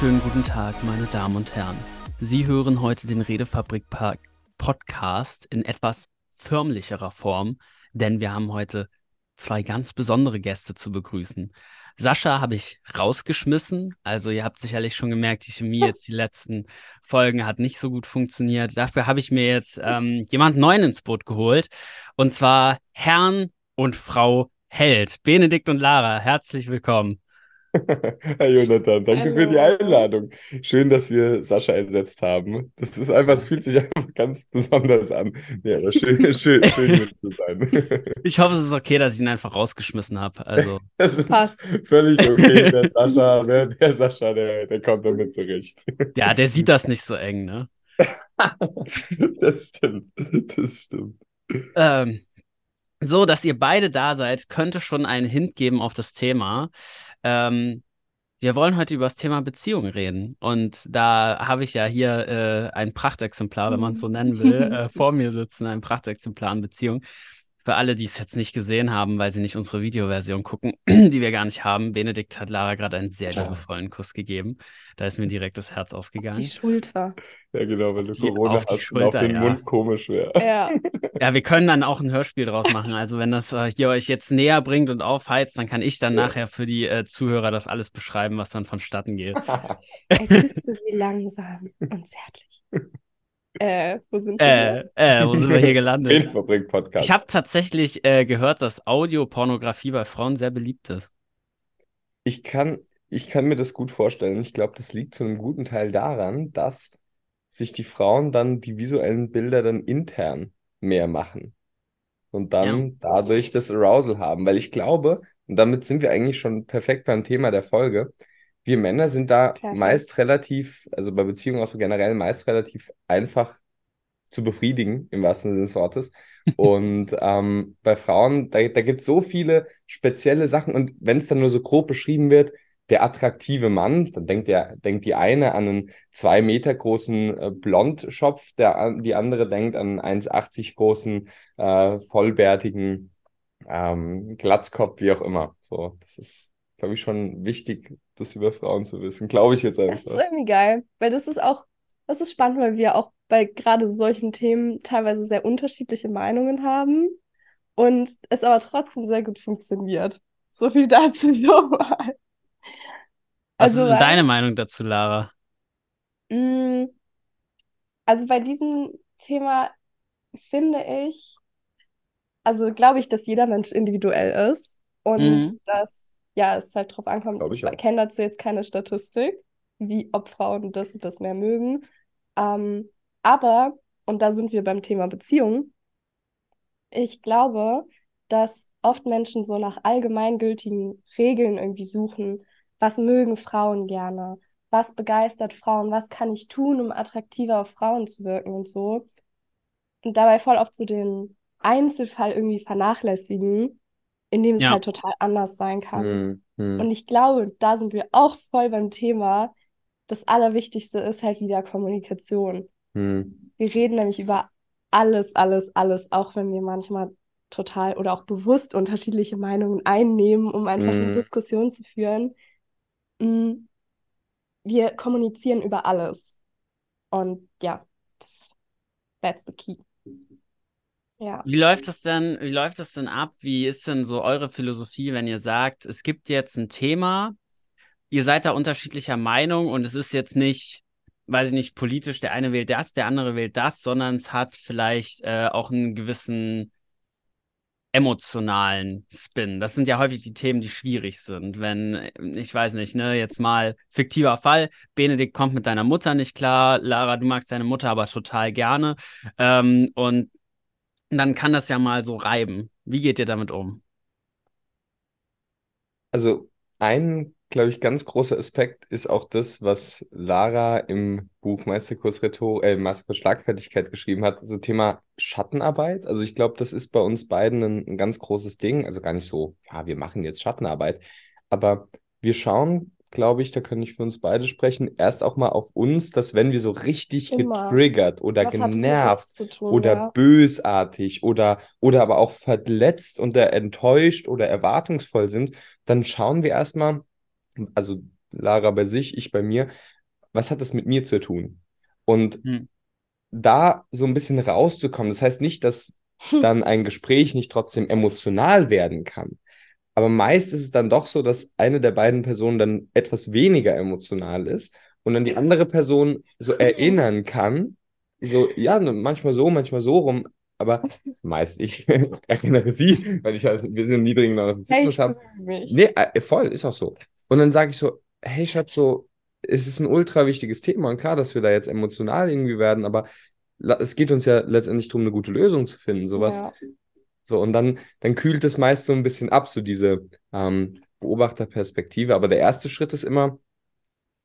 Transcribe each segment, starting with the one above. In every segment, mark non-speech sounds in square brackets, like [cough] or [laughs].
wunderschönen guten Tag, meine Damen und Herren. Sie hören heute den Redefabrik Podcast in etwas förmlicherer Form, denn wir haben heute zwei ganz besondere Gäste zu begrüßen. Sascha habe ich rausgeschmissen. Also ihr habt sicherlich schon gemerkt, die Chemie jetzt die letzten Folgen hat nicht so gut funktioniert. Dafür habe ich mir jetzt ähm, jemand neuen ins Boot geholt. Und zwar Herrn und Frau Held. Benedikt und Lara, herzlich willkommen. [laughs] Herr Jonathan, danke Hallo. für die Einladung. Schön, dass wir Sascha ersetzt haben. Das ist einfach, es fühlt sich einfach ganz besonders an. Ja, aber schön, [laughs] schön, schön hier zu sein. [laughs] Ich hoffe, es ist okay, dass ich ihn einfach rausgeschmissen habe. Also. Das ist Passt. völlig okay. Der Sascha, der, der Sascha, der, der kommt damit zurecht. Ja, der sieht das nicht so eng, ne? das stimmt. Das stimmt. Ähm, so, dass ihr beide da seid, könnte schon einen Hint geben auf das Thema. Ähm, wir wollen heute über das Thema Beziehung reden. Und da habe ich ja hier äh, ein Prachtexemplar, wenn man es so nennen will, [laughs] äh, vor mir sitzen, ein Prachtexemplar an Beziehung. Für alle, die es jetzt nicht gesehen haben, weil sie nicht unsere Videoversion gucken, [clears throat] die wir gar nicht haben, Benedikt hat Lara gerade einen sehr liebevollen Kuss gegeben. Da ist mir direkt das Herz aufgegangen. Die Schulter. Ja, genau, weil du die, Corona auf hast Schulter, auf den ja. Mund komisch wäre. Ja. [laughs] ja, wir können dann auch ein Hörspiel draus machen. Also wenn das äh, hier euch jetzt näher bringt und aufheizt, dann kann ich dann ja. nachher für die äh, Zuhörer das alles beschreiben, was dann vonstatten geht. [laughs] er küsste sie langsam und zärtlich. [laughs] Äh, wo sind wir? Äh, äh, wo sind wir hier gelandet? [laughs] Infobring-Podcast. Ich habe tatsächlich äh, gehört, dass Audiopornografie bei Frauen sehr beliebt ist. Ich kann, ich kann mir das gut vorstellen. Ich glaube, das liegt zu einem guten Teil daran, dass sich die Frauen dann die visuellen Bilder dann intern mehr machen. Und dann ja. dadurch das Arousal haben. Weil ich glaube, und damit sind wir eigentlich schon perfekt beim Thema der Folge, wir Männer sind da Perfekt. meist relativ, also bei Beziehungen auch so generell meist relativ einfach zu befriedigen, im wahrsten Sinne des Wortes. [laughs] Und ähm, bei Frauen, da, da gibt es so viele spezielle Sachen. Und wenn es dann nur so grob beschrieben wird, der attraktive Mann, dann denkt, der, denkt die eine an einen zwei Meter großen äh, Blondschopf, der, die andere denkt an einen 1,80 großen, äh, vollbärtigen ähm, Glatzkopf, wie auch immer. So, das ist glaube ich, schon wichtig, das über Frauen zu wissen. Glaube ich jetzt einfach. Das ist irgendwie geil, weil das ist auch, das ist spannend, weil wir auch bei gerade solchen Themen teilweise sehr unterschiedliche Meinungen haben und es aber trotzdem sehr gut funktioniert. So viel dazu [laughs] schon mal. Was also, ist denn deine Meinung dazu, Lara? Mm, also bei diesem Thema finde ich, also glaube ich, dass jeder Mensch individuell ist und mhm. dass ja, es halt drauf ankommt. Ich, ich kenne dazu jetzt keine Statistik, wie ob Frauen das und das mehr mögen. Ähm, aber, und da sind wir beim Thema Beziehung, ich glaube, dass oft Menschen so nach allgemeingültigen Regeln irgendwie suchen. Was mögen Frauen gerne? Was begeistert Frauen? Was kann ich tun, um attraktiver auf Frauen zu wirken und so? Und dabei voll oft so den Einzelfall irgendwie vernachlässigen in dem es ja. halt total anders sein kann. Mhm. Und ich glaube, da sind wir auch voll beim Thema. Das Allerwichtigste ist halt wieder Kommunikation. Mhm. Wir reden nämlich über alles, alles, alles, auch wenn wir manchmal total oder auch bewusst unterschiedliche Meinungen einnehmen, um einfach mhm. eine Diskussion zu führen. Mm, wir kommunizieren über alles. Und ja, das, that's the key. Ja. Wie läuft das denn, wie läuft das denn ab? Wie ist denn so eure Philosophie, wenn ihr sagt, es gibt jetzt ein Thema, ihr seid da unterschiedlicher Meinung und es ist jetzt nicht, weiß ich nicht, politisch, der eine wählt das, der andere wählt das, sondern es hat vielleicht äh, auch einen gewissen emotionalen Spin. Das sind ja häufig die Themen, die schwierig sind. Wenn, ich weiß nicht, ne, jetzt mal fiktiver Fall, Benedikt kommt mit deiner Mutter nicht klar, Lara, du magst deine Mutter aber total gerne. Ähm, und dann kann das ja mal so reiben. Wie geht ihr damit um? Also ein, glaube ich, ganz großer Aspekt ist auch das, was Lara im Buch Meisterkurs, Rhetor äh, Meisterkurs Schlagfertigkeit geschrieben hat, so Thema Schattenarbeit. Also ich glaube, das ist bei uns beiden ein, ein ganz großes Ding. Also gar nicht so, ja, wir machen jetzt Schattenarbeit, aber wir schauen glaube ich, da kann ich für uns beide sprechen, erst auch mal auf uns, dass wenn wir so richtig Immer. getriggert oder Was genervt tun, oder ja? bösartig oder, oder aber auch verletzt oder enttäuscht oder erwartungsvoll sind, dann schauen wir erstmal, also Lara bei sich, ich bei mir. Was hat das mit mir zu tun? Und Hm. da so ein bisschen rauszukommen, das heißt nicht, dass [laughs] dann ein Gespräch nicht trotzdem emotional werden kann. Aber meist ist es dann doch so, dass eine der beiden Personen dann etwas weniger emotional ist und dann die andere Person so erinnern kann, so, ja, ne, manchmal so, manchmal so rum, aber meist ich [laughs] erinnere sie, weil ich halt, wir sind einen niedrigen Hey, Narzissmus bemühe mich. Nee, äh, voll, ist auch so. Und dann sage ich so, hey Schatz, so, es ist ein ultra wichtiges Thema und klar, dass wir da jetzt emotional irgendwie werden, aber es geht uns ja letztendlich darum, eine gute Lösung zu finden, sowas. Ja. So, und dann, dann kühlt es meist so ein bisschen ab, so diese ähm, Beobachterperspektive. Aber der erste Schritt ist immer,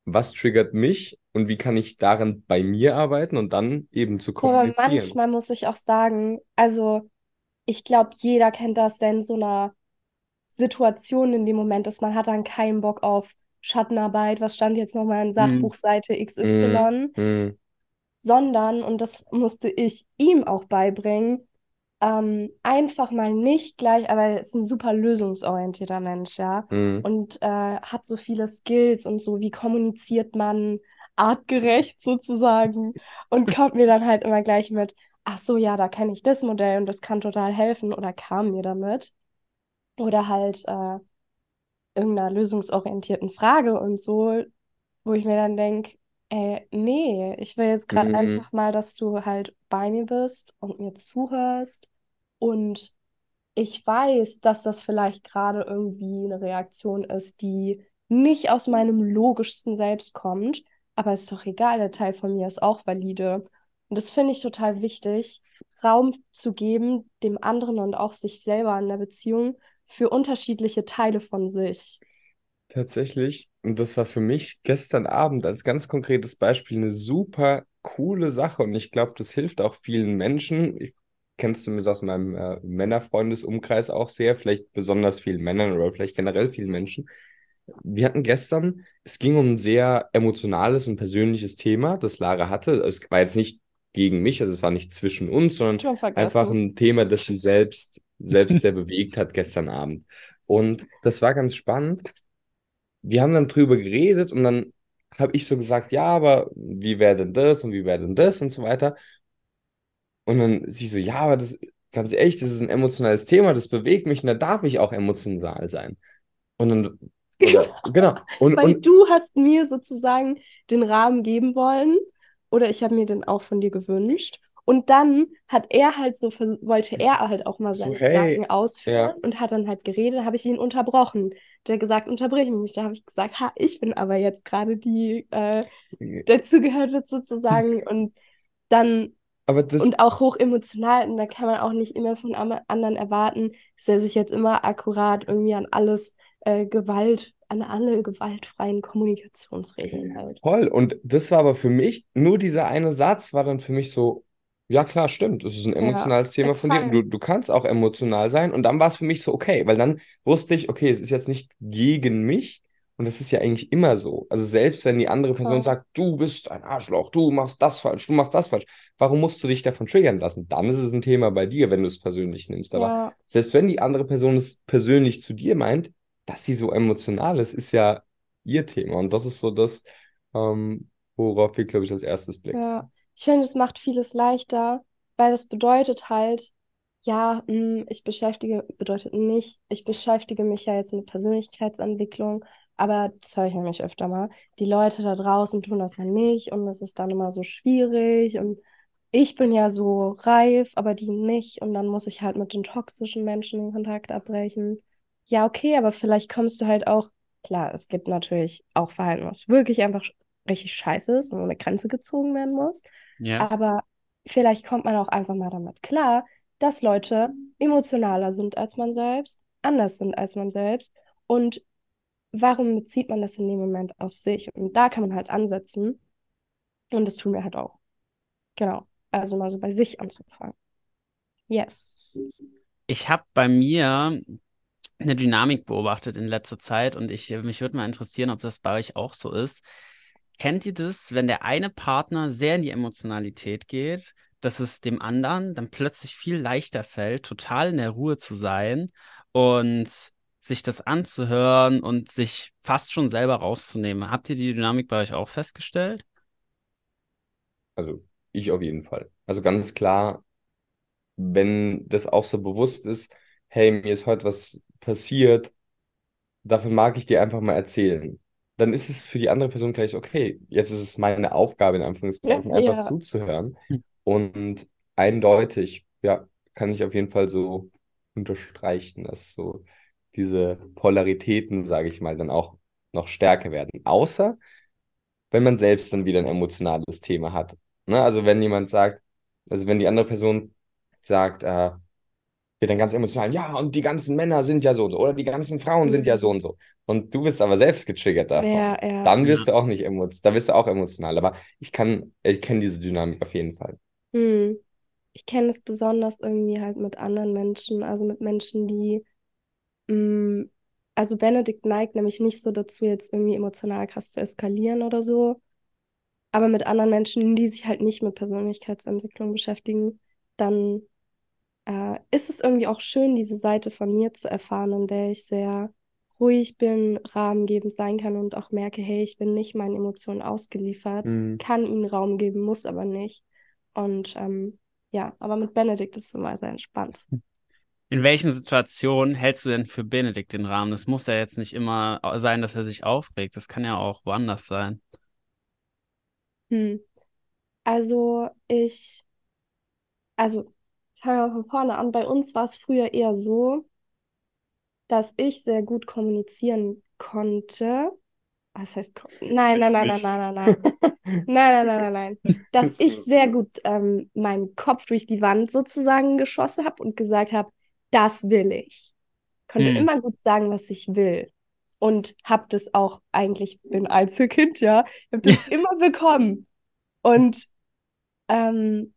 was triggert mich und wie kann ich daran bei mir arbeiten und dann eben zu Aber kommunizieren. manchmal muss ich auch sagen, also ich glaube, jeder kennt das, der in so einer Situation in dem Moment ist. Man hat dann keinen Bock auf Schattenarbeit, was stand jetzt nochmal in Sachbuch Seite XY, Hm, sondern, und das musste ich ihm auch beibringen, ähm, einfach mal nicht gleich, aber er ist ein super lösungsorientierter Mensch, ja, hm, und äh, hat so viele Skills und so, wie kommuniziert man artgerecht sozusagen. Und [laughs] kommt mir dann halt immer gleich mit, ach so, ja, da kenne ich das Modell und das kann total helfen oder kam mir damit. Oder halt äh, irgendeiner lösungsorientierten Frage und so, wo ich mir dann denke, ey, nee, ich will jetzt gerade Mhm. einfach mal, dass du halt bei mir bist und mir zuhörst und ich weiß, dass das vielleicht gerade irgendwie eine Reaktion ist, die nicht aus meinem logischsten Selbst kommt, aber ist doch egal, der Teil von mir ist auch valide. Und das finde ich total wichtig, Raum zu geben, dem anderen und auch sich selber in der Beziehung für unterschiedliche Teile von sich. Tatsächlich, und das war für mich gestern Abend als ganz konkretes Beispiel eine super coole Sache und ich glaube, das hilft auch vielen Menschen. Ich kenne es zumindest aus meinem äh, Männerfreundesumkreis auch sehr, vielleicht besonders vielen Männern oder vielleicht generell vielen Menschen. Wir hatten gestern, es ging um ein sehr emotionales und persönliches Thema, das Lara hatte. Es war jetzt nicht gegen mich, also es war nicht zwischen uns, sondern einfach ein Thema, das sie selbst, selbst sehr [laughs] bewegt hat gestern Abend. Und das war ganz spannend. Wir haben dann drüber geredet und dann habe ich so gesagt, ja, aber wie wäre denn das und wie wäre denn das und so weiter. Und dann sie so, ja, aber das, ganz ehrlich, das ist ein emotionales Thema, das bewegt mich und da darf ich auch emotional sein. Und dann, oder, [laughs] genau. Und, Weil und du hast mir sozusagen den Rahmen geben wollen oder ich habe mir den auch von dir gewünscht. Und dann hat er halt so, wollte er halt auch mal So, seine hey, Gedanken ausführen ja. und hat dann halt geredet, habe ich ihn unterbrochen. Der gesagt, unterbrich mich nicht. Da habe ich gesagt, ha, ich bin aber jetzt gerade die, äh, dazugehört wird sozusagen. [laughs] Und dann aber das, und auch hoch emotional. Und da kann man auch nicht immer von anderen erwarten, dass er sich jetzt immer akkurat irgendwie an alles äh, Gewalt, an alle gewaltfreien Kommunikationsregeln hält. Voll. Und das war aber für mich, nur dieser eine Satz war dann für mich so, ja klar, stimmt, es ist ein Ja, emotionales Thema it's von dir und du, du kannst auch emotional sein. Und dann war es für mich so, okay, weil dann wusste ich, okay, es ist jetzt nicht gegen mich. Und das ist ja eigentlich immer so. Also selbst wenn die andere Person Voll. sagt, du bist ein Arschloch, du machst das falsch, du machst das falsch, warum musst du dich davon triggern lassen? Dann ist es ein Thema bei dir, wenn du es persönlich nimmst. Aber Ja, selbst wenn die andere Person es persönlich zu dir meint, dass sie so emotional ist, ist ja ihr Thema. Und das ist so das, ähm, worauf wir, glaube ich, als erstes blicken. ja. Ich finde, es macht vieles leichter, weil das bedeutet halt, ja, mh, ich beschäftige, bedeutet nicht, ich beschäftige mich ja jetzt mit Persönlichkeitsentwicklung, aber das höre ich nämlich öfter mal. Die Leute da draußen tun das ja nicht und das ist dann immer so schwierig und ich bin ja so reif, aber die nicht und dann muss ich halt mit den toxischen Menschen den Kontakt abbrechen. Ja, okay, aber vielleicht kommst du halt auch, klar, es gibt natürlich auch Verhalten, was wirklich einfach richtig scheiße ist und eine Grenze gezogen werden muss. Yes. Aber vielleicht kommt man auch einfach mal damit klar, dass Leute emotionaler sind als man selbst, anders sind als man selbst. Und warum bezieht man das in dem Moment auf sich? Und da kann man halt ansetzen. Und das tun wir halt auch. Genau. Also mal so bei sich anzufangen. Yes. Ich habe bei mir eine Dynamik beobachtet in letzter Zeit und ich, mich würde mal interessieren, ob das bei euch auch so ist. Kennt ihr das, wenn der eine Partner sehr in die Emotionalität geht, dass es dem anderen dann plötzlich viel leichter fällt, total in der Ruhe zu sein und sich das anzuhören und sich fast schon selber rauszunehmen. Habt ihr die Dynamik bei euch auch festgestellt? Also ich auf jeden Fall. Also ganz klar, wenn das auch so bewusst ist, hey, mir ist heute was passiert, dafür mag ich dir einfach mal erzählen. Dann ist es für die andere Person gleich, okay, jetzt ist es meine Aufgabe, in Anführungszeichen, Ja. einfach zuzuhören. Hm. Und eindeutig, ja, kann ich auf jeden Fall so unterstreichen, dass so diese Polaritäten, sage ich mal, dann auch noch stärker werden. Außer, wenn man selbst dann wieder ein emotionales Thema hat. Ne? Also wenn jemand sagt, also wenn die andere Person sagt, äh, wird dann ganz emotional, ja, und die ganzen Männer sind ja so und so, oder die ganzen Frauen sind ja Mhm. so und so. Und du bist aber selbst getriggert davon. Ja, ja. Dann wirst du auch nicht emotional, da wirst du auch emotional. Aber ich kann, ich kenne diese Dynamik auf jeden Fall. Hm. Ich kenne es besonders irgendwie halt mit anderen Menschen, also mit Menschen, die, mh, also Benedikt neigt nämlich nicht so dazu, jetzt irgendwie emotional krass zu eskalieren oder so, aber mit anderen Menschen, die sich halt nicht mit Persönlichkeitsentwicklung beschäftigen, dann äh, ist es irgendwie auch schön, diese Seite von mir zu erfahren, in der ich sehr ruhig bin, rahmengebend sein kann und auch merke, hey, ich bin nicht meinen Emotionen ausgeliefert, Mhm. kann ihnen Raum geben, muss aber nicht. Und ähm, ja, aber mit Benedikt ist es immer sehr entspannt. In welchen Situationen hältst du denn für Benedikt den Rahmen? Das muss ja jetzt nicht immer sein, dass er sich aufregt. Das kann ja auch woanders sein. Hm. Also ich, also ich fange mal von vorne an. Bei uns war es früher eher so, dass ich sehr gut kommunizieren konnte. Was heißt, ko- nein, nein, nein, nein, nein, nein, nein. Nein, nein, nein, nein, nein. Dass ich sehr gut ähm, meinen Kopf durch die Wand sozusagen geschossen habe und gesagt habe, das will ich. Konnte Hm. immer gut sagen, was ich will. Und habe das auch eigentlich, bin Einzelkind, ja, habe das [laughs] immer bekommen. Und ähm,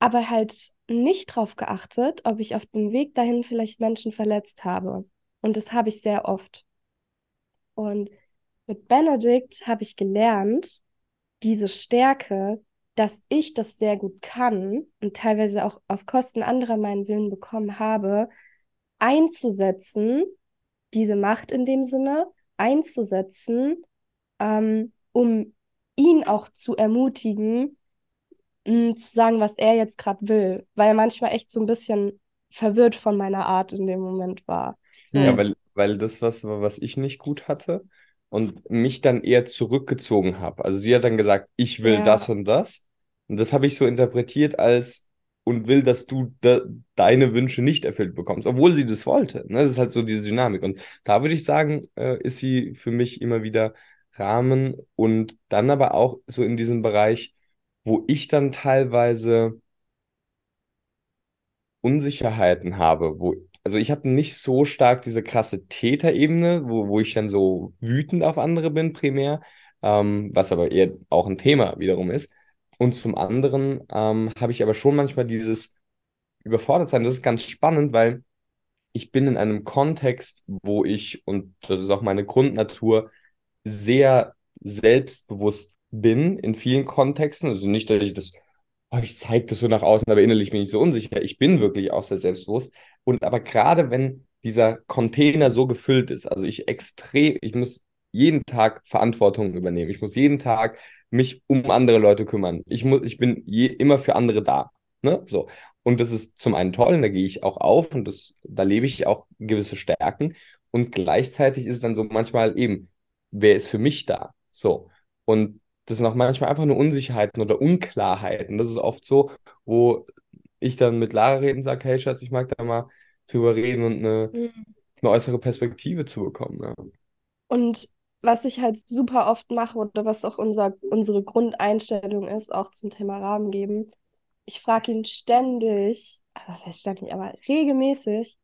aber halt nicht drauf geachtet, ob ich auf dem Weg dahin vielleicht Menschen verletzt habe. Und das habe ich sehr oft. Und mit Benedikt habe ich gelernt, diese Stärke, dass ich das sehr gut kann und teilweise auch auf Kosten anderer meinen Willen bekommen habe, einzusetzen, diese Macht in dem Sinne einzusetzen, ähm, um ihn auch zu ermutigen, mh, zu sagen, was er jetzt gerade will, weil er manchmal echt so ein bisschen verwirrt von meiner Art in dem Moment war. So. Ja, weil, weil das was war, was ich nicht gut hatte und mich dann eher zurückgezogen habe. Also sie hat dann gesagt, ich will Ja. das und das. Und das habe ich so interpretiert als und will, dass du de deine Wünsche nicht erfüllt bekommst, obwohl sie das wollte. Ne? Das ist halt so diese Dynamik. Und da würde ich sagen, äh, ist sie für mich immer wieder Rahmen und dann aber auch so in diesem Bereich, wo ich dann teilweise Unsicherheiten habe, wo, also ich habe nicht so stark diese krasse Täterebene, wo, wo ich dann so wütend auf andere bin, primär, ähm, was aber eher auch ein Thema wiederum ist. Und zum anderen ähm, habe ich aber schon manchmal dieses Überfordertsein. Das ist ganz spannend, weil ich bin in einem Kontext, wo ich, und das ist auch meine Grundnatur, sehr selbstbewusst bin in vielen Kontexten. Also nicht, dass ich das, oh, ich zeige das so nach außen, aber innerlich bin ich so unsicher. Ich bin wirklich auch sehr selbstbewusst. Und aber gerade wenn dieser Container so gefüllt ist, also ich extrem, ich muss jeden Tag Verantwortung übernehmen. Ich muss jeden Tag mich um andere Leute kümmern. Ich muss, ich bin je, immer für andere da. Ne? So. Und das ist zum einen toll, und da gehe ich auch auf und das, da lebe ich auch gewisse Stärken. Und gleichzeitig ist es dann so manchmal eben, wer ist für mich da? So. Und das sind auch manchmal einfach nur Unsicherheiten oder Unklarheiten. Das ist oft so, wo ich dann mit Lara reden sage, hey Schatz, ich mag da mal drüber reden und eine, Mhm. eine äußere Perspektive zu bekommen. Ja. Und was ich halt super oft mache oder was auch unser, unsere Grundeinstellung ist, auch zum Thema Rahmen geben, ich frage ihn ständig, also das heißt ständig, aber regelmäßig,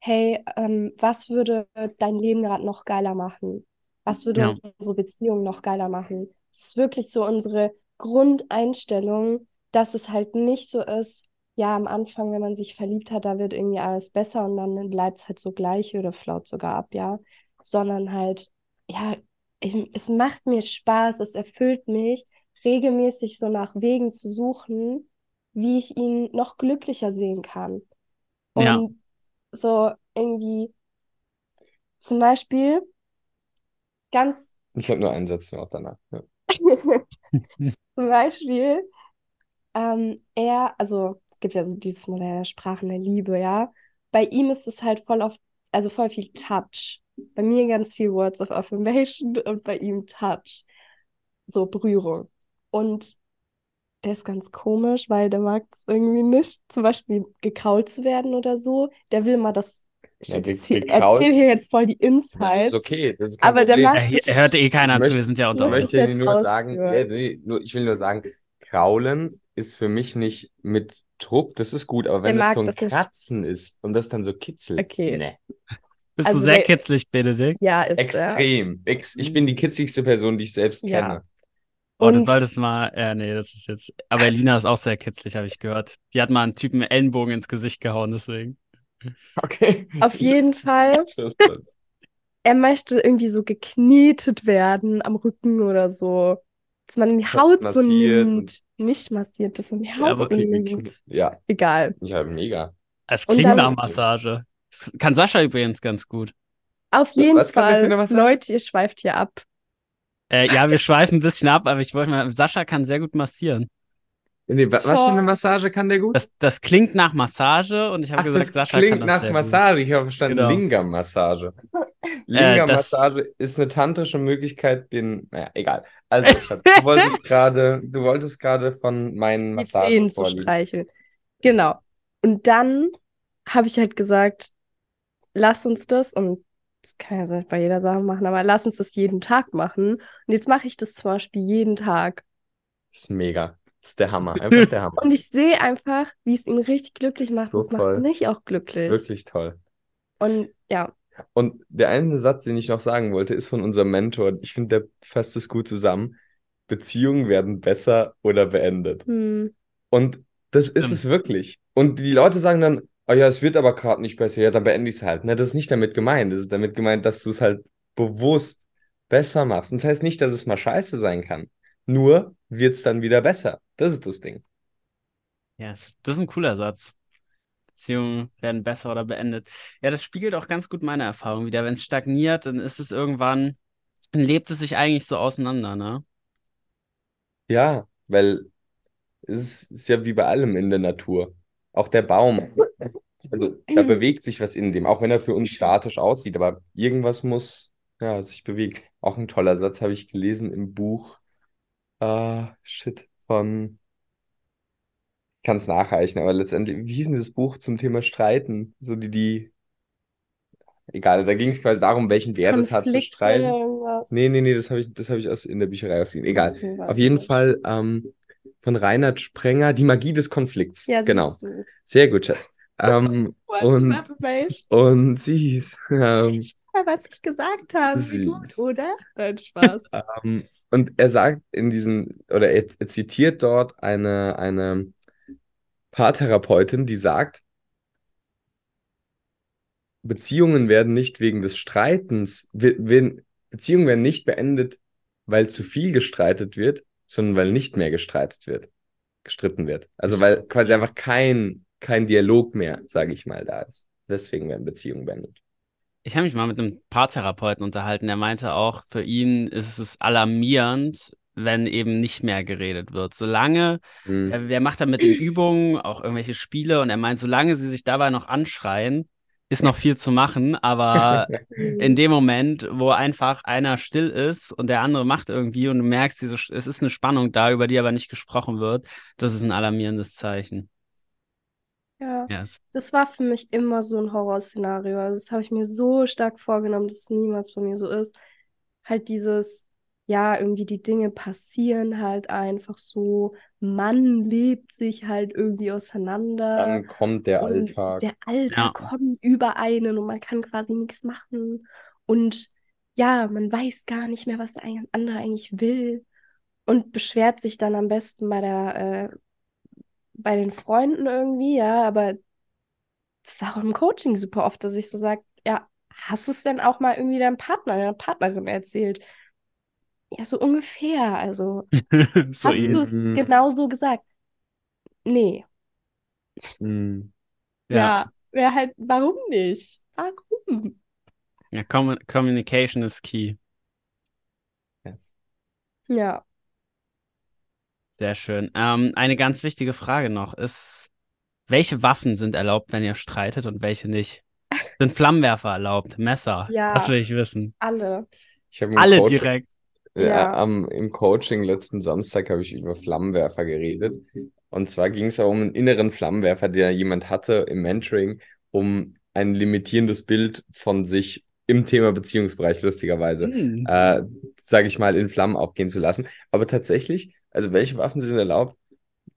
hey, ähm, was würde dein Leben gerade noch geiler machen? Was würde Ja. unsere Beziehung noch geiler machen? Das ist wirklich so unsere Grundeinstellung, dass es halt nicht so ist, ja, am Anfang, wenn man sich verliebt hat, da wird irgendwie alles besser und dann bleibt es halt so gleich oder flaut sogar ab, ja. Sondern halt, ja, ich, es macht mir Spaß, es erfüllt mich, regelmäßig so nach Wegen zu suchen, wie ich ihn noch glücklicher sehen kann. Ja. Und so irgendwie, Zum Beispiel ganz Ich habe nur einen Satz noch danach. Ja. [laughs] Zum Beispiel, ähm, er, also es gibt ja so dieses Modell der Sprachen der Liebe, ja. Bei ihm ist es halt voll auf, also voll viel Touch. Bei mir ganz viel Words of Affirmation [laughs] und bei ihm Touch. So Berührung. Und der ist ganz komisch, weil der mag es irgendwie nicht, zum Beispiel gekrault zu werden oder so. Der will mal das. Ich Ja, erzähl, erzähl hier jetzt voll die Das Insights. ist okay. Das ist Aber der Problem. mag Ja, hier hört eh keiner Ich zu, möchte- wir sind ja Ich unter es möchte jetzt nur sagen, ja, nee, nur, ich will nur sagen, Kraulen ist für mich nicht mit Druck, das ist gut, aber wenn Der das mag so ein das. Kratzen ist und das dann so kitzelt, Okay. nee. Bist Also du sehr der- kitzlig, Benedikt? Ja, ist er. Extrem. Ex ich bin die kitzligste Person, die ich selbst Ja. kenne. Oh, das Und- solltest mal. Ja, nee, das ist jetzt. Aber Elina ist auch sehr kitzlig, habe ich gehört. Die hat mal einen Typen Ellenbogen ins Gesicht gehauen, deswegen. Okay. Auf jeden Fall, [laughs] er möchte irgendwie so geknetet werden am Rücken oder so. Dass man die Haut so massiert nimmt. Nicht massiert, dass man die Haut so Okay, nimmt. ja, Egal. ja, mega. Es Und klingt dann- nach Massage. Das kann Sascha übrigens ganz gut. Auf jeden was Fall? Leute, ihr schweift hier ab. Äh, ja, wir schweifen ein bisschen ab, aber ich wollte mal. Sascha kann sehr gut massieren. Nee, wa- was für eine Massage kann der gut? Das, das klingt nach Massage und ich habe gesagt, das Sascha klingt kann das nach Massage. Ich habe verstanden, Genau. Lingam-Massage. Äh, Lingam-Massage ist eine tantrische Möglichkeit, den, naja, egal. Also, Schatz, du wolltest [laughs] gerade, du wolltest gerade von meinen Die Massagen Zehen zu streicheln. Genau. Und dann habe ich halt gesagt, lass uns das, und das kann ja bei jeder Sache machen, aber lass uns das jeden Tag machen. Und jetzt mache ich das zum Beispiel jeden Tag. Das ist mega. Das ist der Hammer. [laughs] Einfach der Hammer. Und ich sehe einfach, wie es ihn richtig glücklich macht. so das macht toll. mich auch Das ist glücklich. wirklich toll. Und ja, Und der eine Satz, den ich noch sagen wollte, ist von unserem Mentor. Ich finde, der fasst es gut zusammen. Beziehungen werden besser oder beendet. hm, Und das ist Stimmt. es wirklich. Und die Leute sagen dann, oh ja, es wird aber gerade nicht besser, ja, dann beende ich es halt. Ne, das ist nicht damit gemeint. Das ist damit gemeint, dass du es halt bewusst besser machst. Und das heißt nicht, dass es mal scheiße sein kann. Nur wird es dann wieder besser. Das ist das Ding. Yes. Das ist ein cooler Satz. Beziehungen werden besser oder beendet. Ja, das spiegelt auch ganz gut meine Erfahrung wieder. Wenn es stagniert, dann ist es irgendwann, dann lebt es sich eigentlich so auseinander, ne? Ja, weil es ist ja wie bei allem in der Natur. Auch der Baum. Also, da bewegt sich was in dem, auch wenn er für uns statisch aussieht, aber irgendwas muss ja, sich bewegen. Auch ein toller Satz habe ich gelesen im Buch. Ah, shit, von. Ich kann es nachreichen, aber letztendlich, wie hieß denn das Buch zum Thema Streiten? So die, die. Egal, da ging es quasi darum, welchen Wert es hat zu streiten. irgendwas. Nee, nee, nee, das habe ich, das habe ich aus, in der Bücherei ausgeliehen. Egal. Auf jeden Fall ähm, von Reinhard Sprenger, Die Magie des Konflikts. Ja, Genau. du. Sehr gut, Schatz. [laughs] Ähm, Und- und süß. Ähm, Ja, was ich gesagt habe. Süß. gut, oder? Nein, Spaß. [laughs] ähm, und er sagt in diesen, oder er, er zitiert dort eine, eine Paartherapeutin, die sagt, Beziehungen werden nicht wegen des Streitens, Beziehungen werden nicht beendet, weil zu viel gestreitet wird, sondern weil nicht mehr gestreitet wird, gestritten wird. Also weil quasi einfach kein, kein Dialog mehr, sage ich mal, da ist. Deswegen werden Beziehungen beendet. Ich habe mich mal mit einem Paartherapeuten unterhalten, der meinte auch, für ihn ist es alarmierend, wenn eben nicht mehr geredet wird. Solange, Hm. er, er macht dann mit den Übungen auch irgendwelche Spiele und er meint, solange sie sich dabei noch anschreien, ist noch viel zu machen, aber [laughs] in dem Moment, wo einfach einer still ist und der andere macht irgendwie und du merkst, diese, es ist eine Spannung da, über die aber nicht gesprochen wird, das ist ein alarmierendes Zeichen. Ja, Yes. das war für mich immer so ein Horrorszenario. Also das habe ich mir so stark vorgenommen, dass es niemals bei mir so ist. Halt dieses, ja, irgendwie die Dinge passieren halt einfach so. Man lebt sich halt irgendwie auseinander. Dann kommt der Alltag. Der Alltag Ja. kommt über einen und man kann quasi nichts machen. Und ja, man weiß gar nicht mehr, was der ein- andere eigentlich will. Und beschwert sich dann am besten bei der, äh, bei den Freunden irgendwie, ja, aber das ist auch im Coaching super oft, dass ich so sage, ja, hast du es denn auch mal irgendwie deinem Partner, deiner Partnerin erzählt? Ja, so ungefähr. Also, [laughs] so hast du es Mhm. genau so gesagt? Nee. Hm. Ja. Ja, wäre halt, warum nicht? Warum? Ja, Com Communication is key. Yes. Ja. Sehr schön. Ähm, eine ganz wichtige Frage noch ist, welche Waffen sind erlaubt, wenn ihr streitet und welche nicht? Sind Flammenwerfer erlaubt? Messer? Ja. Das will ich wissen. Alle. Ich Alle Coach- direkt. Ja, Ja. am, im Coaching letzten Samstag habe ich über Flammenwerfer geredet. Und zwar ging es auch um einen inneren Flammenwerfer, der jemand hatte im Mentoring, um ein limitierendes Bild von sich im Thema Beziehungsbereich, lustigerweise, Hm. äh, sage ich mal, in Flammen aufgehen zu lassen. Aber tatsächlich, also welche Waffen sind erlaubt?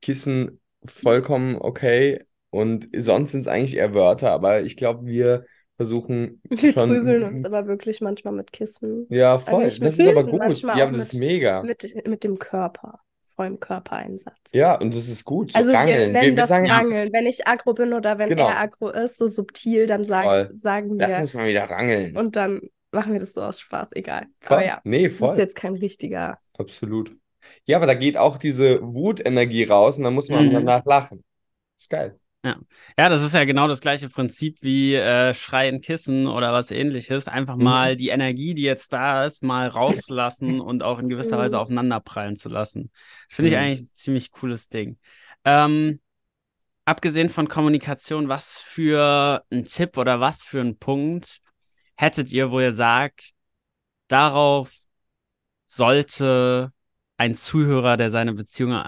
Kissen vollkommen okay. Und sonst sind es eigentlich eher Wörter, aber ich glaube, wir versuchen [laughs] Wir schon. prügeln uns aber wirklich manchmal mit Kissen. Ja, voll. nicht mit Das ist aber Füßen, gut. Ja, aber das ist mega. Mit, mit dem Körper. Vor allem Körpereinsatz. Ja, und das ist gut. So Also wir rangeln. Wir, wir das sagen, Rangeln. Wenn ich aggro bin oder wenn Genau. er aggro ist, so subtil, dann Voll. sagen, sagen lass wir. uns mal wieder rangeln. Und dann machen wir das so aus Spaß, egal. Voll. Aber ja, Nee, das ist voll. jetzt kein richtiger. Absolut. Ja, aber da geht auch diese Wutenergie raus und dann muss man Mhm. danach lachen. Ist geil. Ja, das ist ja genau das gleiche Prinzip wie äh, Schreien, Kissen oder was ähnliches. Einfach Mhm. mal die Energie, die jetzt da ist, mal rauslassen [laughs] und auch in gewisser Weise Mhm. aufeinanderprallen zu lassen. Das finde ich Mhm. eigentlich ein ziemlich cooles Ding. Ähm, abgesehen von Kommunikation, was für ein Tipp oder was für ein Punkt hättet ihr, wo ihr sagt, darauf sollte ein Zuhörer, der seine Beziehung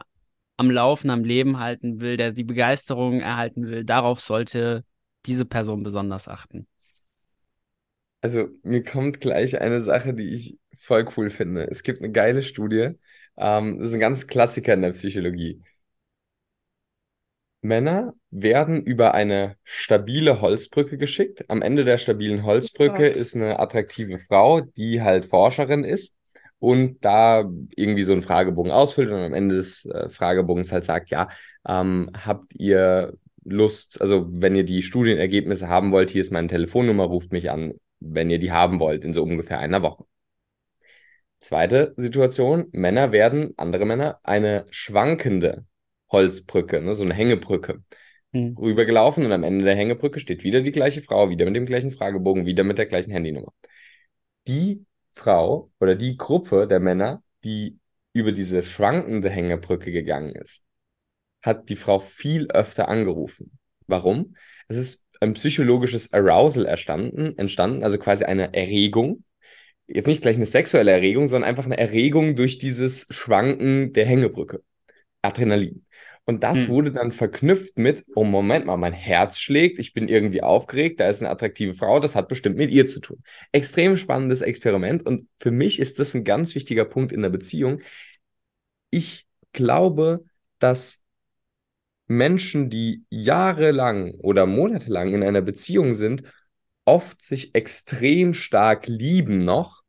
am Laufen, am Leben halten will, der die Begeisterung erhalten will, darauf sollte diese Person besonders achten. Also mir kommt gleich eine Sache, die ich voll cool finde. Es gibt eine geile Studie. Ähm, das ist ein ganz Klassiker in der Psychologie. Männer werden über eine stabile Holzbrücke geschickt. Am Ende der stabilen Holzbrücke Gott. ist eine attraktive Frau, die halt Forscherin ist und da irgendwie so einen Fragebogen ausfüllt und am Ende des äh, Fragebogens halt sagt, ja, ähm, habt ihr Lust, also wenn ihr die Studienergebnisse haben wollt, hier ist meine Telefonnummer, ruft mich an, wenn ihr die haben wollt, in so ungefähr einer Woche. Zweite Situation, Männer werden, andere Männer, eine schwankende Holzbrücke, ne, so eine Hängebrücke, Hm. rübergelaufen und am Ende der Hängebrücke steht wieder die gleiche Frau, wieder mit dem gleichen Fragebogen, wieder mit der gleichen Handynummer. Die Frau oder die Gruppe der Männer, die über diese schwankende Hängebrücke gegangen ist, hat die Frau viel öfter angerufen. Warum? Es ist ein psychologisches Arousal erstanden, entstanden, also quasi eine Erregung. Jetzt nicht gleich eine sexuelle Erregung, sondern einfach eine Erregung durch dieses Schwanken der Hängebrücke. Adrenalin. Und das Hm. wurde dann verknüpft mit, oh Moment mal, mein Herz schlägt, ich bin irgendwie aufgeregt, da ist eine attraktive Frau, das hat bestimmt mit ihr zu tun. Extrem spannendes Experiment und für mich ist das ein ganz wichtiger Punkt in der Beziehung. Ich glaube, dass Menschen, die jahrelang oder monatelang in einer Beziehung sind, oft sich extrem stark lieben noch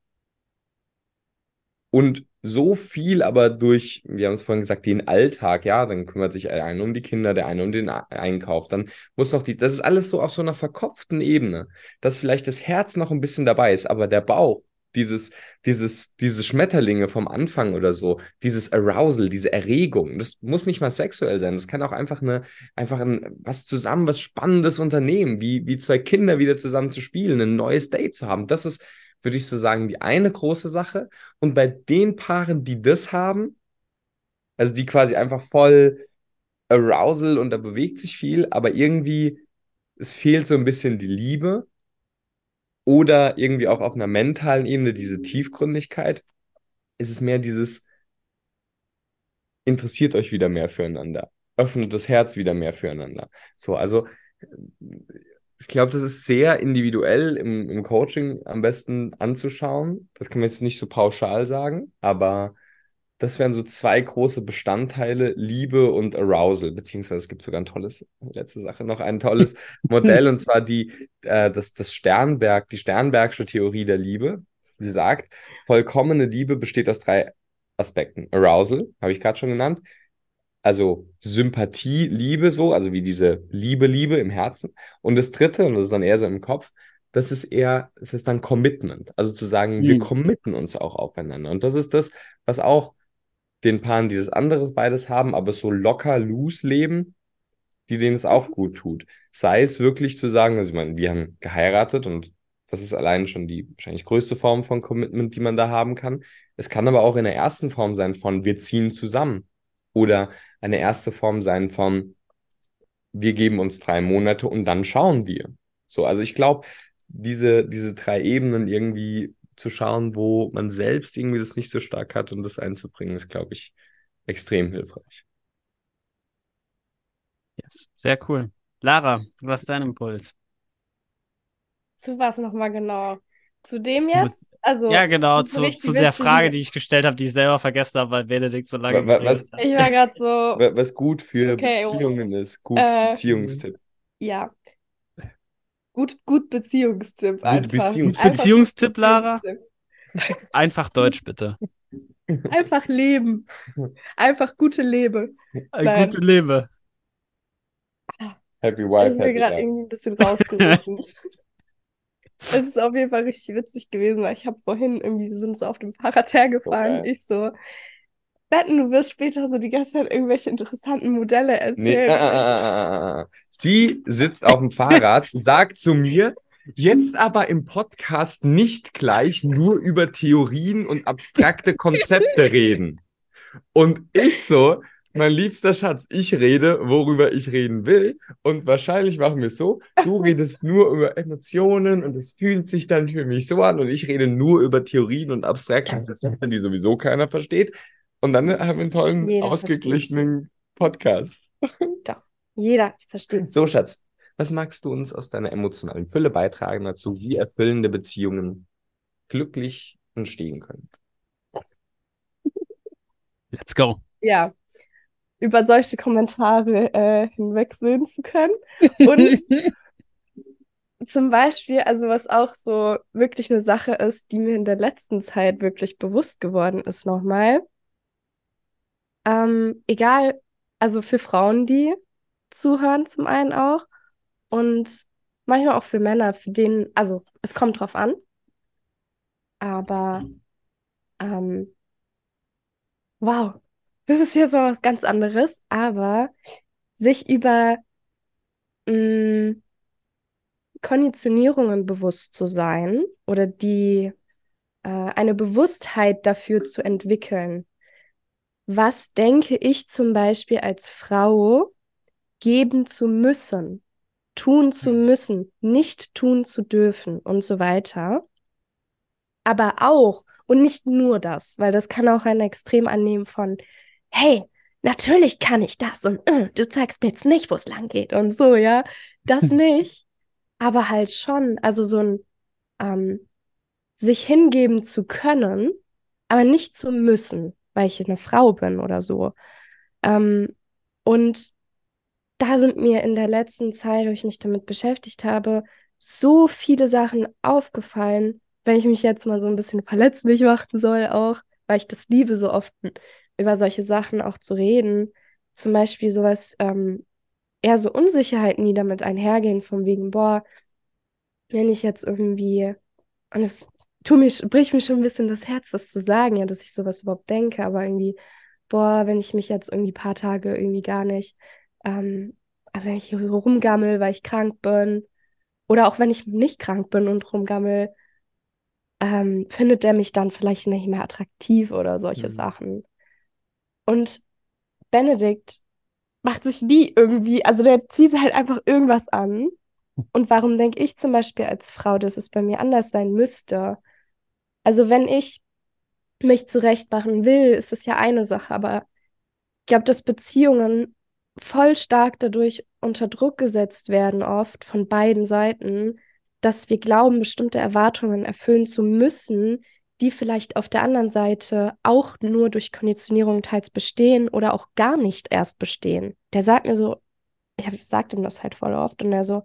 und so viel aber durch, wir haben es vorhin gesagt, den Alltag, ja, dann kümmert sich der eine um die Kinder, der eine um den Einkauf, dann muss noch die, das ist alles so auf so einer verkopften Ebene, dass vielleicht das Herz noch ein bisschen dabei ist, aber der Bauch, dieses, dieses, diese Schmetterlinge vom Anfang oder so, dieses Arousal, diese Erregung, das muss nicht mal sexuell sein, das kann auch einfach eine, einfach ein, was zusammen, was Spannendes unternehmen, wie, wie zwei Kinder wieder zusammen zu spielen, ein neues Date zu haben, das ist, würde ich so sagen, die eine große Sache. Und bei den Paaren, die das haben, also die quasi einfach voll Arousal und da bewegt sich viel, aber irgendwie, es fehlt so ein bisschen die Liebe oder irgendwie auch auf einer mentalen Ebene diese Tiefgründigkeit, ist es mehr dieses, interessiert euch wieder mehr füreinander, öffnet das Herz wieder mehr füreinander. So, also ich glaube, das ist sehr individuell im, im Coaching am besten anzuschauen. Das kann man jetzt nicht so pauschal sagen, aber das wären so zwei große Bestandteile, Liebe und Arousal, beziehungsweise es gibt sogar ein tolles, letzte Sache, noch ein tolles [laughs] Modell, und zwar die, äh, das, das Sternberg, die Sternbergsche Theorie der Liebe, die sagt, vollkommene Liebe besteht aus drei Aspekten. Arousal, habe ich gerade schon genannt, also Sympathie, Liebe so, also wie diese Liebe, Liebe im Herzen. Und das dritte, und das ist dann eher so im Kopf, das ist eher, das ist dann Commitment. Also zu sagen, wir Hm. committen uns auch aufeinander. Und das ist das, was auch den Paaren, die das anderes beides haben, aber so locker, loose leben, die denen es auch gut tut. Sei es wirklich zu sagen, also ich meine, wir haben geheiratet und Das ist allein schon die wahrscheinlich größte Form von Commitment, die man da haben kann. Es kann aber auch in der ersten Form sein von wir ziehen zusammen. Oder eine erste Form sein von wir geben uns drei Monate und dann schauen wir. So, also ich glaube, diese, diese drei Ebenen irgendwie zu schauen, wo man selbst irgendwie das nicht so stark hat und das einzubringen, ist, glaube ich, extrem hilfreich. Yes, sehr cool. Lara, was ist dein Impuls? Zu was nochmal genau? Zu dem jetzt? Also, ja, genau, zu, zu der. Frage, die ich gestellt habe, die ich selber vergessen habe, weil Benedikt so lange was- hat. Ich war gerade so, [laughs] Wa- Was gut für Okay, oh. Beziehungen ist. Gut Äh, Beziehungstipp. ja. Gut, gut Beziehungstipp Gut einfach. Beziehungstipp. Einfach Beziehungstipp, Lara? Beziehungstipp. [laughs] Einfach Deutsch, bitte. Einfach leben. Einfach gute Lebe. Ein Nein. gute Lebe. Happy Ich Wife, bin Happy gerade irgendwie ein bisschen rausgerufen. [laughs] Es ist auf jeden Fall richtig witzig gewesen, weil ich habe vorhin irgendwie, wir sind so auf dem Fahrrad hergefahren. geil. ich so, wetten, du wirst später so die ganze Zeit irgendwelche interessanten Modelle Nee, erzählen. äh, äh, äh, äh, äh. Sie sitzt auf dem Fahrrad, [laughs] sagt zu mir, jetzt aber im Podcast nicht gleich nur über Theorien und abstrakte Konzepte reden. Und ich so, mein liebster Schatz, ich rede, worüber ich reden will. Und wahrscheinlich machen wir es so, du [laughs] redest nur über Emotionen und es fühlt sich dann für mich so an und ich rede nur über Theorien und abstrakte Konzepte, die sowieso keiner versteht. Und dann haben wir einen tollen, Jeder ausgeglichenen Podcast. [laughs] Jeder versteht So, Schatz, was magst du uns aus deiner emotionalen Fülle beitragen dazu, wie erfüllende Beziehungen glücklich entstehen können? Let's go. ja, über solche Kommentare äh, hinwegsehen zu können. Und [laughs] zum Beispiel, also was auch so wirklich eine Sache ist, die mir in der letzten Zeit wirklich bewusst geworden ist nochmal. Ähm, egal, also für Frauen, die zuhören zum einen auch und manchmal auch für Männer, für denen, also es kommt drauf an, aber ähm, wow, das ist jetzt mal was ganz anderes, aber sich über mh, Konditionierungen bewusst zu sein oder die äh, eine Bewusstheit dafür zu entwickeln. Was denke ich zum Beispiel als Frau geben zu müssen, tun zu müssen, nicht tun zu dürfen und so weiter. Aber auch, und nicht nur das, weil das kann auch ein Extrem annehmen von, hey, natürlich kann ich das und äh, du zeigst mir jetzt nicht, wo es lang geht und so, ja. Das [laughs] nicht, aber halt schon, also so ein ähm, sich hingeben zu können, aber nicht zu müssen, weil ich eine Frau bin oder so. Ähm, und da sind mir in der letzten Zeit, wo ich mich damit beschäftigt habe, so viele Sachen aufgefallen, wenn ich mich jetzt mal so ein bisschen verletzlich machen soll, auch, weil ich das liebe, so oft über solche Sachen auch zu reden. Zum Beispiel sowas, ähm, eher so Unsicherheiten, die damit einhergehen, von wegen, boah, wenn ich jetzt irgendwie, und es tut mir, bricht mir schon ein bisschen das Herz, das zu sagen, ja, dass ich sowas überhaupt denke, aber irgendwie, boah, wenn ich mich jetzt irgendwie ein paar Tage irgendwie gar nicht, ähm, also wenn ich hier so rumgammel, weil ich krank bin, oder auch wenn ich nicht krank bin und rumgammel, ähm, findet der mich dann vielleicht nicht mehr attraktiv oder solche Mhm. Sachen. Und Benedikt macht sich nie irgendwie, also der zieht halt einfach irgendwas an. Und warum denke ich zum Beispiel als Frau, dass es bei mir anders sein müsste? Also wenn ich mich zurechtmachen will, ist es ja eine Sache, aber ich glaube, dass Beziehungen voll stark dadurch unter Druck gesetzt werden, oft von beiden Seiten, dass wir glauben, bestimmte Erwartungen erfüllen zu müssen, die vielleicht auf der anderen Seite auch nur durch Konditionierung teils bestehen oder auch gar nicht erst bestehen. Der sagt mir so, ich, hab, ich sag ihm das halt voll oft und er so,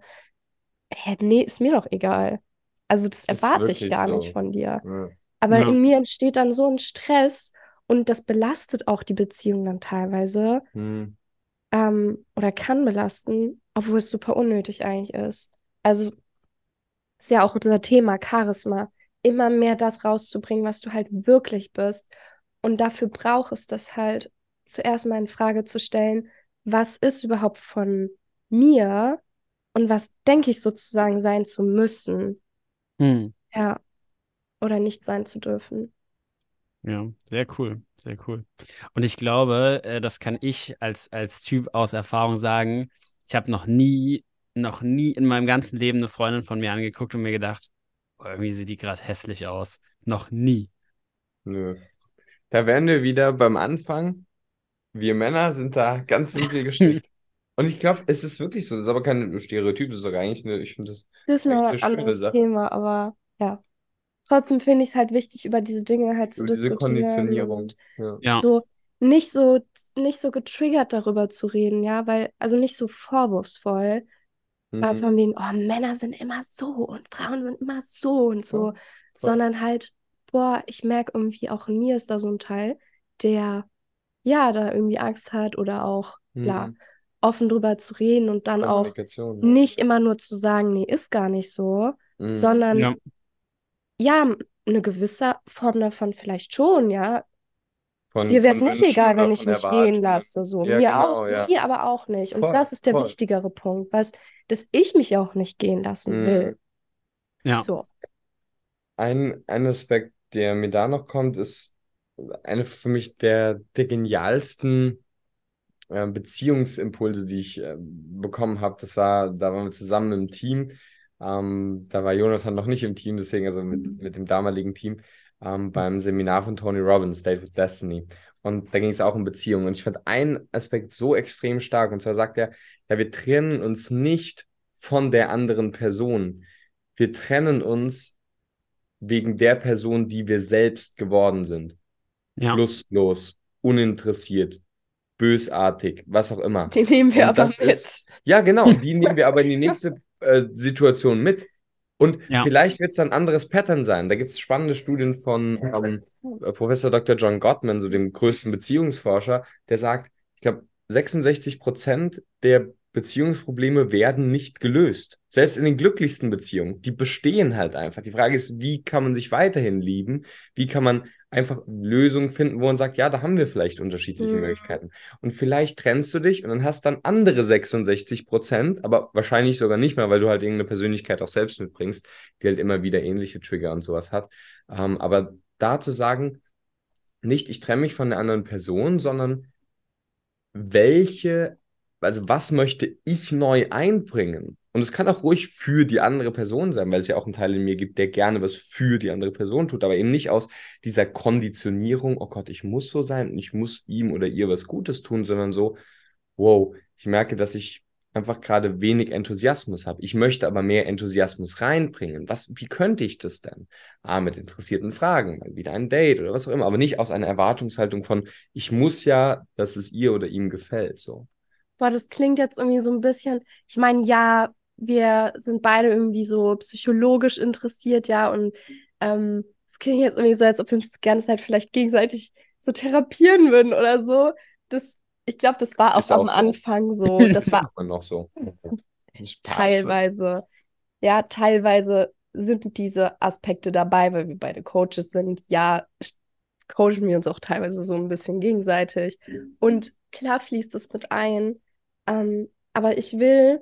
hä, nee, ist mir doch egal. Also das Ist erwarte ich gar so. nicht von dir. Ja. Aber Ja. in mir entsteht dann so ein Stress und das belastet auch die Beziehung dann teilweise Hm. ähm, oder kann belasten, obwohl es super unnötig eigentlich ist. Also ist ja auch unser Thema, Charisma. Immer mehr das rauszubringen, was du halt wirklich bist. Und dafür braucht es das halt, zuerst mal in Frage zu stellen, was ist überhaupt von mir und was denke ich sozusagen sein zu müssen. Hm. Ja. Oder nicht sein zu dürfen. Ja, sehr cool, sehr cool. Und ich glaube, äh, das kann ich als, als Typ aus Erfahrung sagen. Ich habe noch nie, noch nie in meinem ganzen Leben eine Freundin von mir angeguckt und mir gedacht, irgendwie sieht die gerade hässlich aus. Noch nie. Nö. Da wären wir wieder beim Anfang. Wir Männer sind da ganz simpel [laughs] gestrickt. Und ich glaube, es ist wirklich so. Das ist aber kein Stereotyp, das ist doch eigentlich eine, ich finde das Das ist noch eine ein anderes Sache. Thema, aber ja. Trotzdem finde ich es halt wichtig, über diese Dinge halt zu diese diskutieren Konditionierung. und Ja. Ja, so nicht so nicht so getriggert darüber zu reden, ja, weil also nicht so vorwurfsvoll, Mhm. von wegen, oh, Männer sind immer so und Frauen sind immer so und so, voll. sondern halt, boah, ich merke irgendwie auch in mir ist da so ein Teil, der ja da irgendwie Angst hat oder auch klar Mhm. offen drüber zu reden und dann auch ja. nicht immer nur zu sagen, nee, ist gar nicht so, Mhm. sondern ja, ja, eine gewisse Form davon vielleicht schon, ja. Von, Dir wäre es nicht egal, wenn ich mich gehen lasse, so. Ja, Mir genau, auch, ja. mir aber auch nicht. Und Voll, das ist der voll. wichtigere Punkt, weißt, dass ich mich auch nicht gehen lassen will. ja. So. Ein, ein Aspekt, der mir da noch kommt, ist eine für mich der, der genialsten äh, Beziehungsimpulse, die ich äh, bekommen habe. Das war, da waren wir zusammen im Team. Ähm, da war Jonathan noch nicht im Team, deswegen also mit, mit dem damaligen Team ähm, beim Seminar von Tony Robbins, Date with Destiny. Und da ging es auch um Beziehungen. Und ich fand einen Aspekt so extrem stark. Und zwar sagt er, ja, wir trennen uns nicht von der anderen Person. Wir trennen uns wegen der Person, die wir selbst geworden sind. Ja. Lustlos, uninteressiert, bösartig, was auch immer. Den nehmen wir Und aber mit. ist- Ja, genau, die nehmen wir aber in die nächste äh, Situation mit. Und Ja. vielleicht wird es ein anderes Pattern sein. Da gibt es spannende Studien von ähm, Professor Dr. John Gottman, so dem größten Beziehungsforscher, der sagt, ich glaube, 66 Prozent der Beziehungsprobleme werden nicht gelöst. Selbst in den glücklichsten Beziehungen. Die bestehen halt einfach. Die Frage ist, wie kann man sich weiterhin lieben? Wie kann man einfach Lösungen finden, wo man sagt, ja, da haben wir vielleicht unterschiedliche Mhm. Möglichkeiten. Und vielleicht trennst du dich und dann hast dann andere 66 Prozent, aber wahrscheinlich sogar nicht mehr, weil du halt irgendeine Persönlichkeit auch selbst mitbringst, die halt immer wieder ähnliche Trigger und sowas hat. Ähm, aber da zu sagen, nicht ich trenne mich von der anderen Person, sondern welche, also was möchte ich neu einbringen? Und es kann auch ruhig für die andere Person sein, weil es ja auch einen Teil in mir gibt, der gerne was für die andere Person tut, aber eben nicht aus dieser Konditionierung, oh Gott, ich muss so sein und ich muss ihm oder ihr was Gutes tun, sondern so, wow, ich merke, dass ich einfach gerade wenig Enthusiasmus habe. Ich möchte aber mehr Enthusiasmus reinbringen. Was, wie könnte ich das denn? Ah, mit interessierten Fragen, mal wieder ein Date oder was auch immer, aber nicht aus einer Erwartungshaltung von, ich muss ja, dass es ihr oder ihm gefällt, so. Boah, das klingt jetzt irgendwie so ein bisschen, ich meine, ja, wir sind beide irgendwie so psychologisch interessiert, ja, und ähm, es klingt jetzt irgendwie so, als ob wir uns die ganze Zeit vielleicht gegenseitig so therapieren würden oder so. Das, ich glaube, das war auch auch am so. Anfang so. [laughs] Das war man noch so. [laughs] Spaß, teilweise, ja, teilweise sind diese Aspekte dabei, weil wir beide Coaches sind. Ja, coachen wir uns auch teilweise so ein bisschen gegenseitig. Und klar fließt es mit ein. Ähm, aber ich will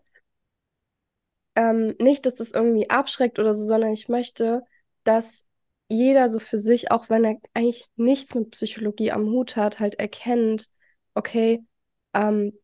ähm, nicht, dass das irgendwie abschreckt oder so, sondern ich möchte, dass jeder so für sich, auch wenn er eigentlich nichts mit Psychologie am Hut hat, halt erkennt, okay, ähm,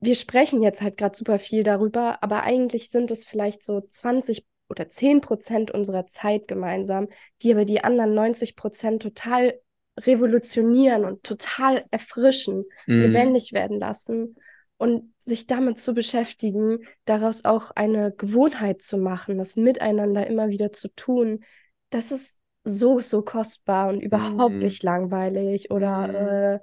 wir sprechen jetzt halt gerade super viel darüber, aber eigentlich sind es vielleicht so 20 oder 10 Prozent unserer Zeit gemeinsam, die aber die anderen 90 Prozent total revolutionieren und total erfrischen, Mhm. lebendig werden lassen und sich damit zu beschäftigen, daraus auch eine Gewohnheit zu machen, das miteinander immer wieder zu tun, das ist so, so kostbar und überhaupt Mhm. nicht langweilig Mhm. oder äh,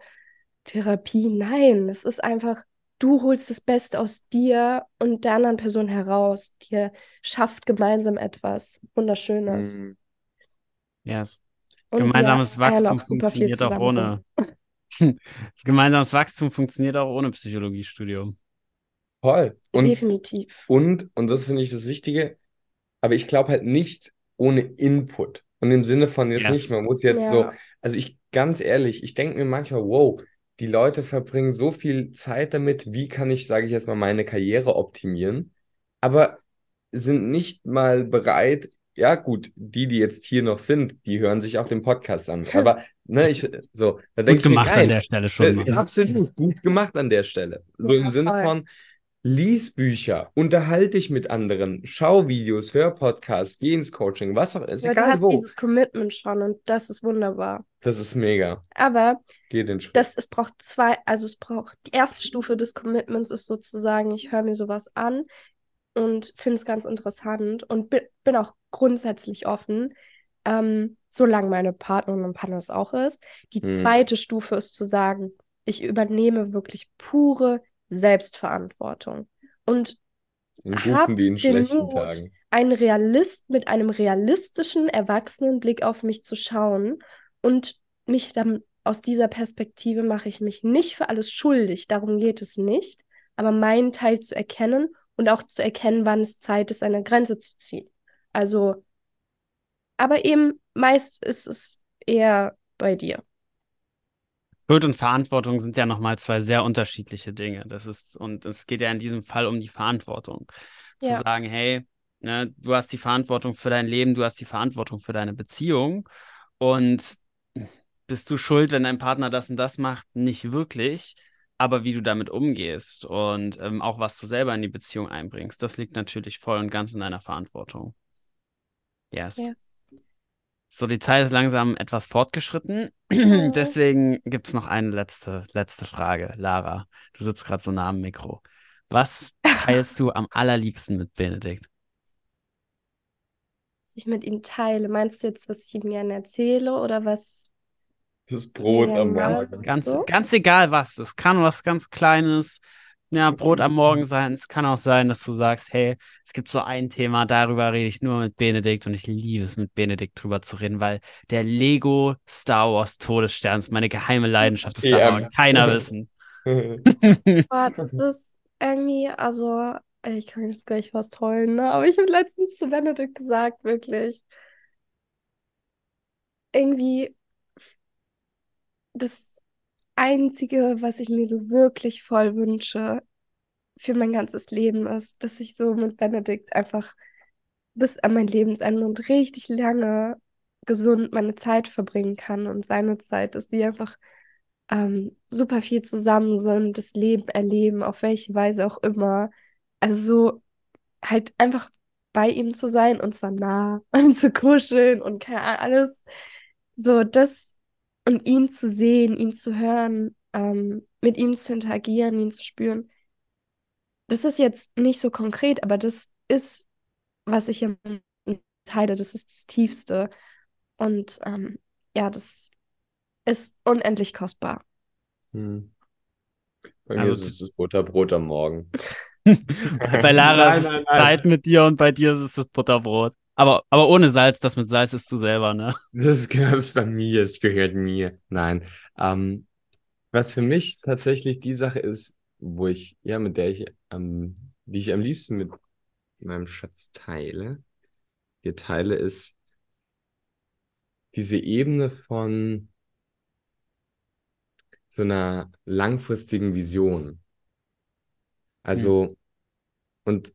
Therapie. Nein, es ist einfach, du holst das Beste aus dir und der anderen Person heraus. Ihr schafft gemeinsam etwas Wunderschönes. Mhm. Yes. Und Gemeinsames eiern Wachstum funktioniert auch ohne. [laughs] Gemeinsames Wachstum funktioniert auch ohne Psychologiestudium. Voll. Und, Definitiv. und, und das finde ich das Wichtige, aber ich glaube halt nicht ohne Input. Und im Sinne von jetzt Yes. nicht, man muss jetzt so, Ja. also ich, ganz ehrlich, ich denke mir manchmal, wow, die Leute verbringen so viel Zeit damit, wie kann ich, sage ich jetzt mal, meine Karriere optimieren, aber sind nicht mal bereit, ja gut, die, die jetzt hier noch sind, die hören sich auch den Podcast an. Aber ne, ich so, da denke Gut ich mir, gemacht an geil, der Stelle schon. äh, absolut gut gemacht an der Stelle. So Ja, im Sinne voll. von lies Bücher, unterhalte dich mit anderen, schau Videos, hör Podcasts, geh ins Coaching, was auch Aber du egal hast wo. dieses Commitment schon und das ist wunderbar. Das ist mega. Aber Geh den Schritt. das, es braucht zwei, also es braucht, die erste Stufe des Commitments ist sozusagen, ich höre mir sowas an und finde es ganz interessant und bi bin auch grundsätzlich offen, ähm, solange meine Partnerin und Partner es auch ist. Die Hm. zweite Stufe ist zu sagen, ich übernehme wirklich pure Selbstverantwortung und in guten wie in den schlechten Mut, Tagen. einen Realist mit einem realistischen, erwachsenen Blick auf mich zu schauen und mich dann aus dieser Perspektive mache ich mich nicht für alles schuldig, darum geht es nicht, aber meinen Teil zu erkennen und auch zu erkennen, wann es Zeit ist, eine Grenze zu ziehen. Also, aber eben meist ist es eher bei dir. Schuld und Verantwortung sind ja nochmal zwei sehr unterschiedliche Dinge. Das ist, und es geht ja in diesem Fall um die Verantwortung. Zu Ja. sagen, hey, ne, du hast die Verantwortung für dein Leben, du hast die Verantwortung für deine Beziehung. Und bist du schuld, wenn dein Partner das und das macht? Nicht wirklich. Aber wie du damit umgehst und ähm, auch was du selber in die Beziehung einbringst, das liegt natürlich voll und ganz in deiner Verantwortung. Yes. Yes. So, die Zeit ist langsam etwas fortgeschritten. Deswegen gibt es noch eine letzte, letzte Frage. Lara, du sitzt gerade so nah am Mikro. Was teilst du am allerliebsten mit Benedikt? Was ich mit ihm teile. Meinst du jetzt, was ich ihm gerne erzähle oder was? Das Brot Ja, am. Morgen. Ganz, So? ganz egal was. Es kann was ganz Kleines, ja, Brot am Morgen sein. Es kann auch sein, dass du sagst, hey, es gibt so ein Thema, darüber rede ich nur mit Benedikt und ich liebe es, mit Benedikt drüber zu reden, weil der Lego Star Wars Todesstern ist meine geheime Leidenschaft. Das darf aber keiner [laughs] wissen. [laughs] Boah, [laughs] das ist irgendwie, also, ich kann jetzt gleich fast heulen, ne? Aber ich habe letztens zu Benedikt gesagt, wirklich, irgendwie das Einzige, was ich mir so wirklich voll wünsche für mein ganzes Leben ist, dass ich so mit Benedikt einfach bis an mein Lebensende und richtig lange gesund meine Zeit verbringen kann und seine Zeit, dass sie einfach ähm, super viel zusammen sind, das Leben erleben, auf welche Weise auch immer. Also so halt einfach bei ihm zu sein und zwar nah [laughs] und zu kuscheln und alles so das und ihn zu sehen, ihn zu hören, ähm, mit ihm zu interagieren, ihn zu spüren. Das ist jetzt nicht so konkret, aber das ist, was ich am teile, das ist das Tiefste. Und ähm, ja, das ist unendlich kostbar. Hm. Bei mir Also ist es das Butterbrot am Morgen. [laughs] [laughs] Bei Lara Nein, ist es nein. Zeit mit dir und bei dir ist es das Butterbrot. Aber, aber ohne Salz, das mit Salz isst du selber, ne? Das ist genau das bei mir, es gehört mir. Nein. Ähm, was für mich tatsächlich die Sache ist, wo ich, ja, mit der ich, ähm, die ich am liebsten mit meinem Schatz teile, wir teile, ist diese Ebene von so einer langfristigen Vision. Also, und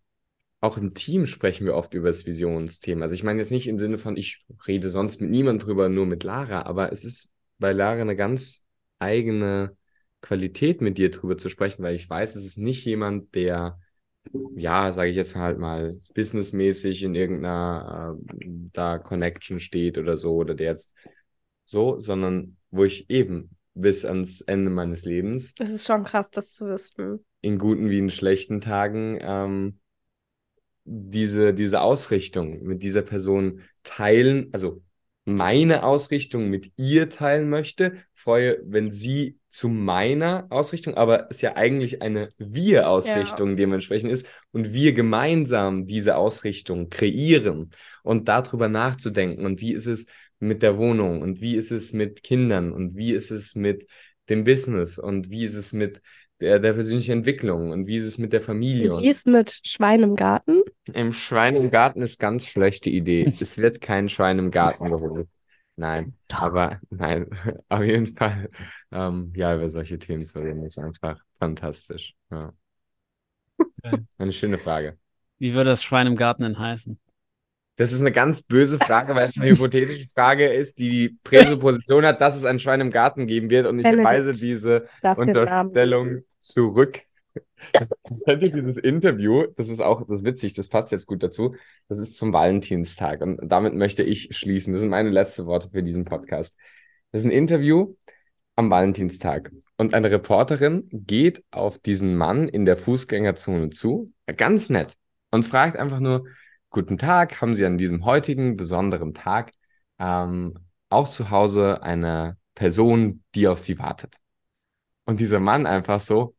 auch im Team sprechen wir oft über das Visionsthema. Also ich meine jetzt nicht im Sinne von, ich rede sonst mit niemand drüber, nur mit Lara, aber es ist bei Lara eine ganz eigene Qualität, mit dir drüber zu sprechen, weil ich weiß, es ist nicht jemand, der, ja, sage ich jetzt halt mal, businessmäßig in irgendeiner äh, da Connection steht oder so, oder der jetzt so, sondern wo ich eben bis ans Ende meines Lebens Das ist schon krass, das zu wissen. in guten wie in schlechten Tagen ähm, diese, diese Ausrichtung mit dieser Person teilen, also meine Ausrichtung mit ihr teilen möchte, freue, wenn sie zu meiner Ausrichtung, aber es ja eigentlich eine Wir-Ausrichtung dementsprechend ist und wir gemeinsam diese Ausrichtung kreieren und darüber nachzudenken und wie ist es mit der Wohnung und wie ist es mit Kindern und wie ist es mit dem Business und wie ist es mit der, der persönlichen Entwicklung und wie ist es mit der Familie und Wie ist mit Schwein im Garten? im Schwein im Garten ist ganz schlechte Idee. Es wird kein Schwein im Garten [laughs] geholt. Nein, aber nein, [laughs] auf jeden Fall. Ähm, ja, über solche Themen zu reden ist einfach fantastisch. Ja. [laughs] Eine schöne Frage. Wie würde das Schwein im Garten denn heißen? Das ist eine ganz böse Frage, weil es eine hypothetische Frage ist, die die Präsupposition hat, dass es ein Schwein im Garten geben wird. Und ich Benedikt weise diese Unterstellung zurück. Dieses Interview? Das ist auch, das ist witzig, das passt jetzt gut dazu. Das ist zum Valentinstag. Und damit möchte ich schließen. Das sind meine letzten Worte für diesen Podcast. Das ist ein Interview am Valentinstag. Und eine Reporterin geht auf diesen Mann in der Fußgängerzone zu, ganz nett, und fragt einfach nur, Guten Tag, haben Sie an diesem heutigen besonderen Tag ähm, auch zu Hause eine Person, die auf Sie wartet? Und dieser Mann einfach so,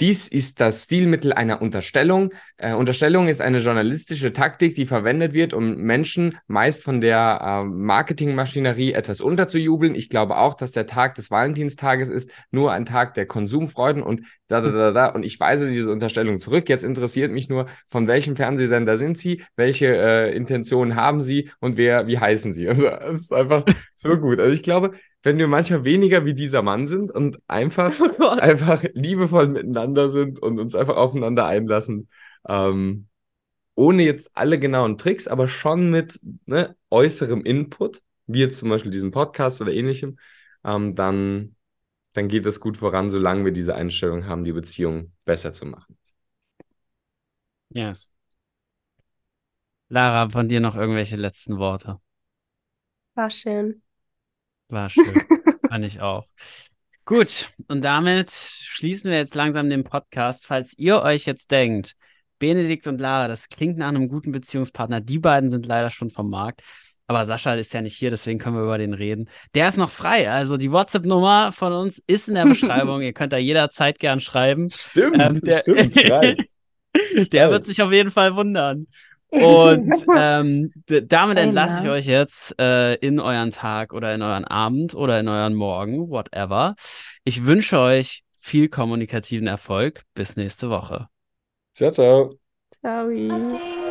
dies ist das Stilmittel einer Unterstellung. Äh, Unterstellung ist eine journalistische Taktik, die verwendet wird, um Menschen meist von der äh, Marketingmaschinerie etwas unterzujubeln. Ich glaube auch, dass der Tag des Valentinstages ist nur ein Tag der Konsumfreuden und da, da, da, da. Und ich weise diese Unterstellung zurück. Jetzt interessiert mich nur, von welchem Fernsehsender sind Sie, welche äh, Intentionen haben Sie und wer, wie heißen Sie? [laughs] Also, es ist einfach so gut. Also, ich glaube, wenn wir manchmal weniger wie dieser Mann sind und einfach, [laughs] Oh einfach liebevoll miteinander sind und uns einfach aufeinander einlassen, ähm, ohne jetzt alle genauen Tricks, aber schon mit ne, äußerem Input, wie jetzt zum Beispiel diesem Podcast oder ähnlichem, ähm, dann, dann geht es gut voran, solange wir diese Einstellung haben, die Beziehung besser zu machen. Yes. Lara, von dir noch irgendwelche letzten Worte? War schön. War schön. Fand ich auch. Gut, und damit schließen wir jetzt langsam den Podcast. Falls ihr euch jetzt denkt, Benedikt und Lara, das klingt nach einem guten Beziehungspartner. Die beiden sind leider schon vom Markt. Aber Sascha ist ja nicht hier, deswegen können wir über den reden. Der ist noch frei. Also die WhatsApp-Nummer von uns ist in der Beschreibung. [laughs] ihr könnt da jederzeit gern schreiben. Stimmt, Ähm, der- stimmt. [laughs] Der wird sich auf jeden Fall wundern. Und [laughs] ähm, damit entlasse ich na. euch jetzt äh, in euren Tag oder in euren Abend oder in euren Morgen, whatever. Ich wünsche euch viel kommunikativen Erfolg. Bis nächste Woche. Ciao, ciao. Know.